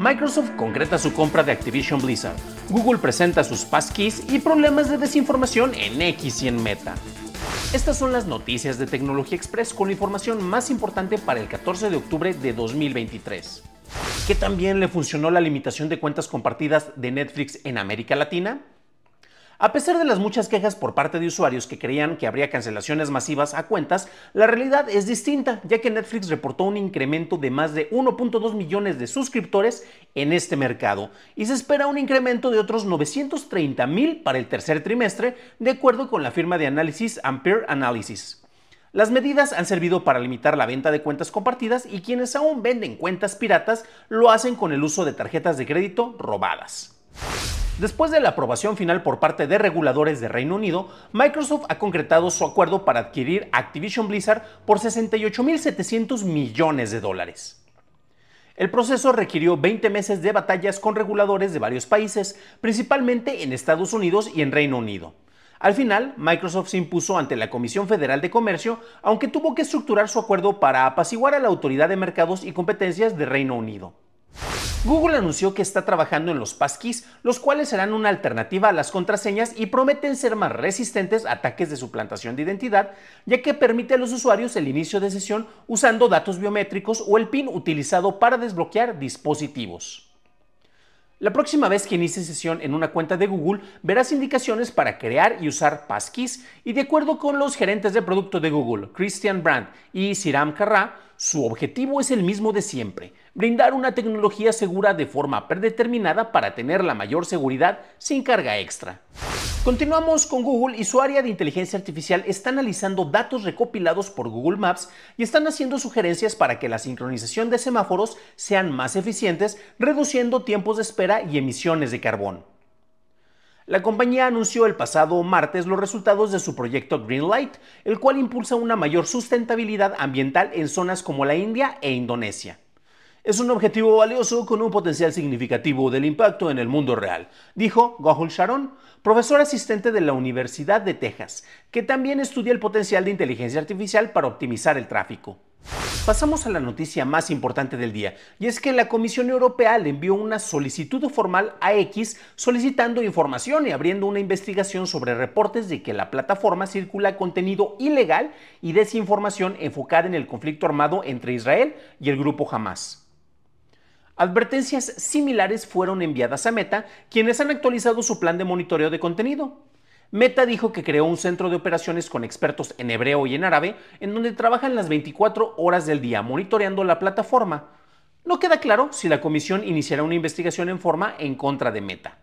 Microsoft concreta su compra de Activision Blizzard. Google presenta sus passkeys y problemas de desinformación en X y en Meta. Estas son las noticias de Tecnología Express con la información más importante para el 14 de octubre de 2023. ¿Qué también le funcionó la limitación de cuentas compartidas de Netflix en América Latina? A pesar de las muchas quejas por parte de usuarios que creían que habría cancelaciones masivas a cuentas, la realidad es distinta, ya que Netflix reportó un incremento de más de 1.2 millones de suscriptores en este mercado y se espera un incremento de otros 930 mil para el tercer trimestre, de acuerdo con la firma de análisis Ampere Analysis. Las medidas han servido para limitar la venta de cuentas compartidas y quienes aún venden cuentas piratas lo hacen con el uso de tarjetas de crédito robadas. Después de la aprobación final por parte de reguladores de Reino Unido, Microsoft ha concretado su acuerdo para adquirir Activision Blizzard por 68.700 millones de dólares. El proceso requirió 20 meses de batallas con reguladores de varios países, principalmente en Estados Unidos y en Reino Unido. Al final, Microsoft se impuso ante la Comisión Federal de Comercio, aunque tuvo que estructurar su acuerdo para apaciguar a la Autoridad de Mercados y Competencias de Reino Unido. Google anunció que está trabajando en los passkeys, los cuales serán una alternativa a las contraseñas y prometen ser más resistentes a ataques de suplantación de identidad, ya que permite a los usuarios el inicio de sesión usando datos biométricos o el PIN utilizado para desbloquear dispositivos. La próxima vez que inicies sesión en una cuenta de Google, verás indicaciones para crear y usar passkeys y de acuerdo con los gerentes de producto de Google, Christian Brandt y Siram Karra, su objetivo es el mismo de siempre, brindar una tecnología segura de forma predeterminada para tener la mayor seguridad sin carga extra. Continuamos con Google y su área de inteligencia artificial está analizando datos recopilados por Google Maps y están haciendo sugerencias para que la sincronización de semáforos sean más eficientes, reduciendo tiempos de espera y emisiones de carbón. La compañía anunció el pasado martes los resultados de su proyecto Greenlight, el cual impulsa una mayor sustentabilidad ambiental en zonas como la India e Indonesia. Es un objetivo valioso con un potencial significativo del impacto en el mundo real, dijo Gohul Sharon, profesor asistente de la Universidad de Texas, que también estudia el potencial de inteligencia artificial para optimizar el tráfico. Pasamos a la noticia más importante del día, y es que la Comisión Europea le envió una solicitud formal a X solicitando información y abriendo una investigación sobre reportes de que la plataforma circula contenido ilegal y desinformación enfocada en el conflicto armado entre Israel y el grupo Hamas. Advertencias similares fueron enviadas a Meta, quienes han actualizado su plan de monitoreo de contenido. Meta dijo que creó un centro de operaciones con expertos en hebreo y en árabe, en donde trabajan las 24 horas del día monitoreando la plataforma. No queda claro si la comisión iniciará una investigación en forma en contra de Meta.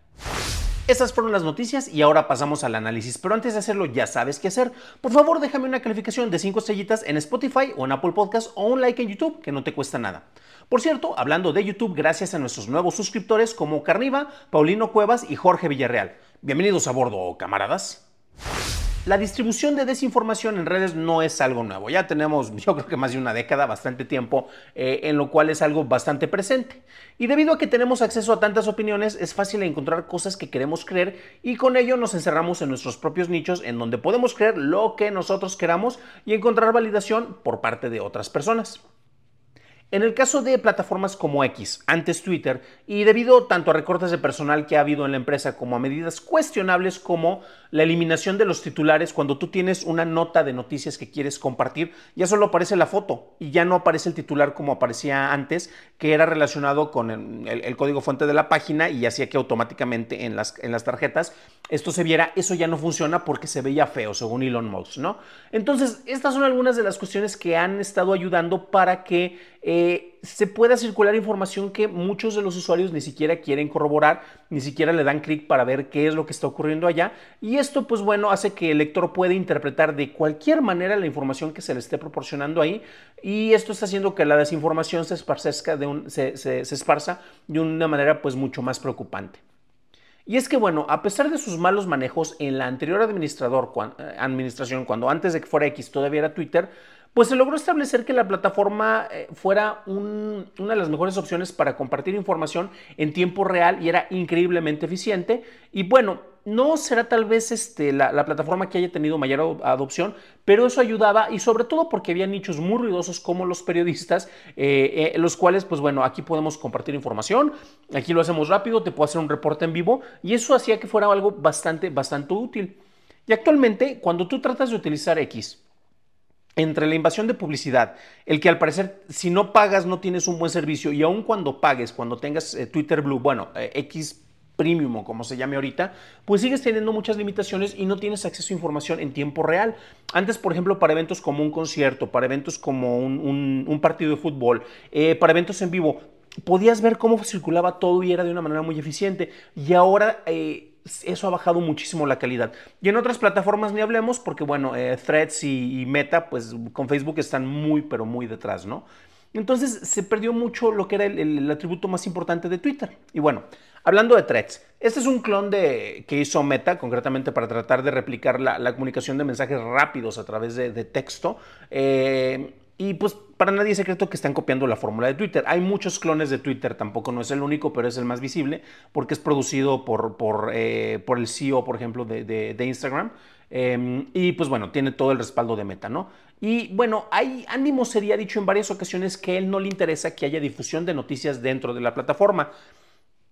Estas fueron las noticias y ahora pasamos al análisis, pero antes de hacerlo ya sabes qué hacer. Por favor déjame una calificación de 5 estrellitas en Spotify o en Apple Podcast o un like en YouTube que no te cuesta nada. Por cierto, hablando de YouTube, gracias a nuestros nuevos suscriptores como Carniva, Paulino Cuevas y Jorge Villarreal. Bienvenidos a bordo, camaradas. La distribución de desinformación en redes no es algo nuevo. Ya tenemos, yo creo que más de una década, bastante tiempo, eh, en lo cual es algo bastante presente. Y debido a que tenemos acceso a tantas opiniones, es fácil encontrar cosas que queremos creer y con ello nos encerramos en nuestros propios nichos en donde podemos creer lo que nosotros queramos y encontrar validación por parte de otras personas. En el caso de plataformas como X, antes Twitter, y debido tanto a recortes de personal que ha habido en la empresa como a medidas cuestionables como la eliminación de los titulares, cuando tú tienes una nota de noticias que quieres compartir, ya solo aparece la foto y ya no aparece el titular como aparecía antes, que era relacionado con el, código fuente de la página y hacía que automáticamente en las, en las tarjetas esto se viera. Eso ya no funciona porque se veía feo, según Elon Musk, ¿no? Entonces, estas son algunas de las cuestiones que han estado ayudando para que eh, se pueda circular información que muchos de los usuarios ni siquiera quieren corroborar, ni siquiera le dan clic para ver qué es lo que está ocurriendo allá. Y esto, pues bueno, hace que el lector pueda interpretar de cualquier manera la información que se le esté proporcionando ahí. Y esto está haciendo que la desinformación se, de se esparza de una manera pues mucho más preocupante. Y es que, bueno, a pesar de sus malos manejos en la anterior administrador, eh, administración, cuando antes de que fuera X todavía era Twitter, pues se logró establecer que la plataforma eh, fuera una de las mejores opciones para compartir información en tiempo real y era increíblemente eficiente. Y bueno, no será tal vez este, la, plataforma que haya tenido mayor adopción, pero eso ayudaba y sobre todo porque había nichos muy ruidosos como los periodistas, eh, eh, los cuales, pues bueno, aquí podemos compartir información, aquí lo hacemos rápido, te puedo hacer un reporte en vivo y eso hacía que fuera algo bastante, bastante útil. Y actualmente, cuando tú tratas de utilizar X, entre la invasión de publicidad, el que al parecer si no pagas no tienes un buen servicio y aun cuando pagues, cuando tengas eh, Twitter Blue, bueno, eh, X Premium como se llame ahorita, pues sigues teniendo muchas limitaciones y no tienes acceso a información en tiempo real. Antes, por ejemplo, para eventos como un concierto, para eventos como un, partido de fútbol, eh, para eventos en vivo, podías ver cómo circulaba todo y era de una manera muy eficiente. Y ahora eso ha bajado muchísimo la calidad. Y en otras plataformas ni hablemos porque, bueno, eh, Threads y, Meta, pues con Facebook están muy, pero muy detrás, ¿no? Entonces se perdió mucho lo que era el, atributo más importante de Twitter. Y bueno, hablando de Threads, este es un clon de, que hizo Meta, concretamente para tratar de replicar la, comunicación de mensajes rápidos a través de, de texto. Eh, y pues para nadie es secreto que están copiando la fórmula de Twitter. Hay muchos clones de Twitter, tampoco no es el único, pero es el más visible porque es producido por, por, eh, por el CEO, por ejemplo, de, de, Instagram. Em, y pues bueno, tiene todo el respaldo de Meta, ¿no? Y bueno, hay ánimo sería dicho en varias ocasiones que él no le interesa que haya difusión de noticias dentro de la plataforma.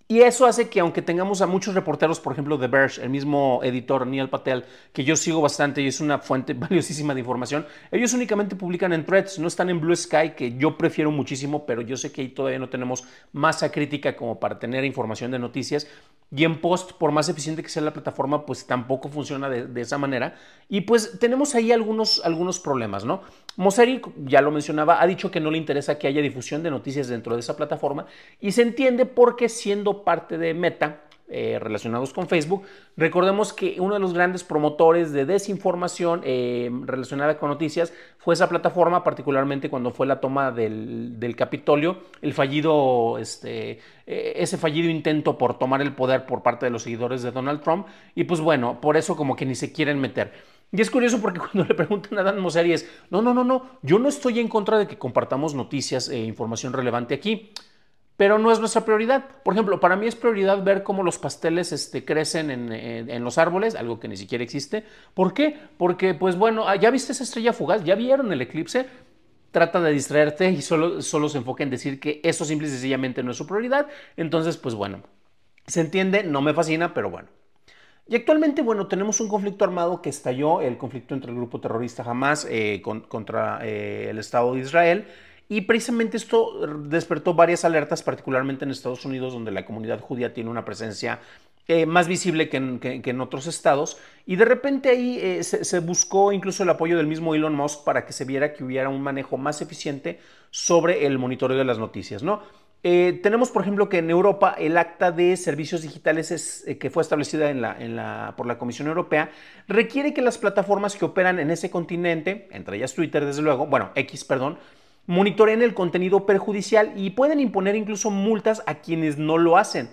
Y eso hace que aunque tengamos a muchos reporteros, por ejemplo, de Verge, el mismo editor Neil Patel, que yo sigo bastante y es una fuente valiosísima de información, ellos únicamente publican en threads, no están en Blue Sky, que yo prefiero muchísimo, pero yo sé que ahí todavía no tenemos masa crítica como para tener información de noticias. Y en post, por más eficiente que sea la plataforma, pues tampoco funciona de, esa manera. Y pues tenemos ahí algunos, algunos problemas, ¿no? Mosseri, ya lo mencionaba, ha dicho que no le interesa que haya difusión de noticias dentro de esa plataforma y se entiende porque siendo parte de Meta, eh, relacionados con Facebook. Recordemos que uno de los grandes promotores de desinformación eh, relacionada con noticias fue esa plataforma, particularmente cuando fue la toma del, Capitolio, el fallido, este, eh, ese fallido intento por tomar el poder por parte de los seguidores de Donald Trump. Y pues bueno, por eso como que ni se quieren meter. Y es curioso porque cuando le preguntan a Dan Mosseri es, no, no, no, no, yo no estoy en contra de que compartamos noticias e información relevante aquí pero no es nuestra prioridad. Por ejemplo, para mí es prioridad ver cómo los pasteles este, crecen en, los árboles, algo que ni siquiera existe. ¿Por qué? Porque, pues bueno, ah, ya viste esa estrella fugaz, ya vieron el eclipse, trata de distraerte y solo, solo se enfoca en decir que eso simple y sencillamente no es su prioridad. Entonces, pues bueno, se entiende, no me fascina, pero bueno. Y actualmente, bueno, tenemos un conflicto armado que estalló, el conflicto entre el grupo terrorista Hamas eh, contra eh, el Estado de Israel. Y precisamente esto despertó varias alertas, particularmente en Estados Unidos, donde la comunidad judía tiene una presencia eh, más visible que en, otros estados. Y de repente ahí eh, se, buscó incluso el apoyo del mismo Elon Musk para que se viera que hubiera un manejo más eficiente sobre el monitoreo de las noticias, ¿no? Eh, tenemos, por ejemplo, que en Europa el acta de servicios digitales que fue establecida en la, por la Comisión Europea requiere que las plataformas que operan en ese continente, entre ellas Twitter, desde luego, bueno, X, perdón, monitoreen el contenido perjudicial y pueden imponer incluso multas a quienes no lo hacen.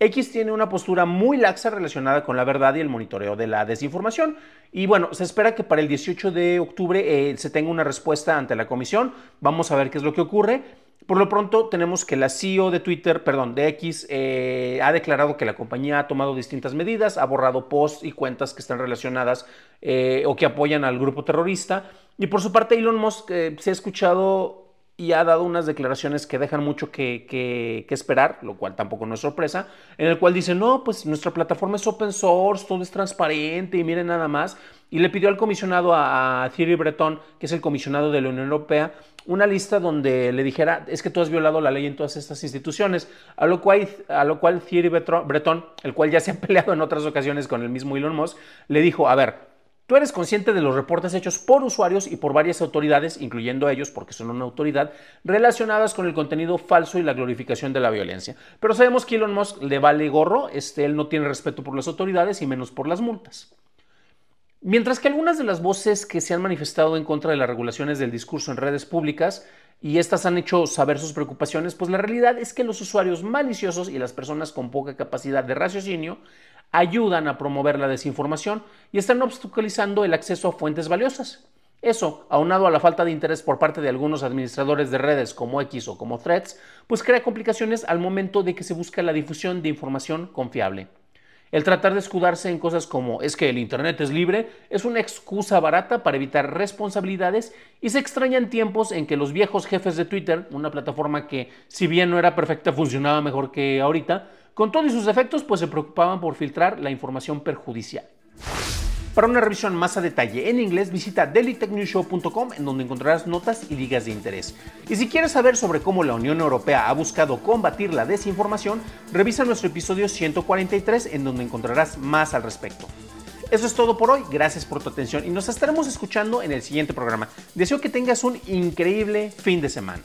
X tiene una postura muy laxa relacionada con la verdad y el monitoreo de la desinformación. Y bueno, se espera que para el 18 de octubre eh, se tenga una respuesta ante la comisión. Vamos a ver qué es lo que ocurre. Por lo pronto tenemos que la CEO de Twitter, perdón, de X, eh, ha declarado que la compañía ha tomado distintas medidas, ha borrado posts y cuentas que están relacionadas eh, o que apoyan al grupo terrorista y por su parte, Elon Musk eh, se ha escuchado y ha dado unas declaraciones que dejan mucho que, esperar, lo cual tampoco no es sorpresa, en el cual dice, no, pues nuestra plataforma es open source, todo es transparente y miren nada más. Y le pidió al comisionado, a, Thierry Breton, que es el comisionado de la Unión Europea, una lista donde le dijera, es que tú has violado la ley en todas estas instituciones, a lo cual, a lo cual Thierry Breton, el cual ya se ha peleado en otras ocasiones con el mismo Elon Musk, le dijo, a ver, Tú eres consciente de los reportes hechos por usuarios y por varias autoridades, incluyendo ellos, porque son una autoridad, relacionadas con el contenido falso y la glorificación de la violencia. Pero sabemos que Elon Musk le vale gorro, este, él no tiene respeto por las autoridades y menos por las multas. Mientras que algunas de las voces que se han manifestado en contra de las regulaciones del discurso en redes públicas y estas han hecho saber sus preocupaciones, pues la realidad es que los usuarios maliciosos y las personas con poca capacidad de raciocinio ayudan a promover la desinformación y están obstaculizando el acceso a fuentes valiosas. Eso, aunado a la falta de interés por parte de algunos administradores de redes como X o como Threads, pues crea complicaciones al momento de que se busca la difusión de información confiable. El tratar de escudarse en cosas como es que el Internet es libre es una excusa barata para evitar responsabilidades y se extrañan tiempos en que los viejos jefes de Twitter, una plataforma que si bien no era perfecta funcionaba mejor que ahorita, con todos sus defectos, pues se preocupaban por filtrar la información perjudicial. Para una revisión más a detalle en inglés, visita dailytechnewshow.com en donde encontrarás notas y ligas de interés. Y si quieres saber sobre cómo la Unión Europea ha buscado combatir la desinformación, revisa nuestro episodio 143 en donde encontrarás más al respecto. Eso es todo por hoy, gracias por tu atención y nos estaremos escuchando en el siguiente programa. Deseo que tengas un increíble fin de semana.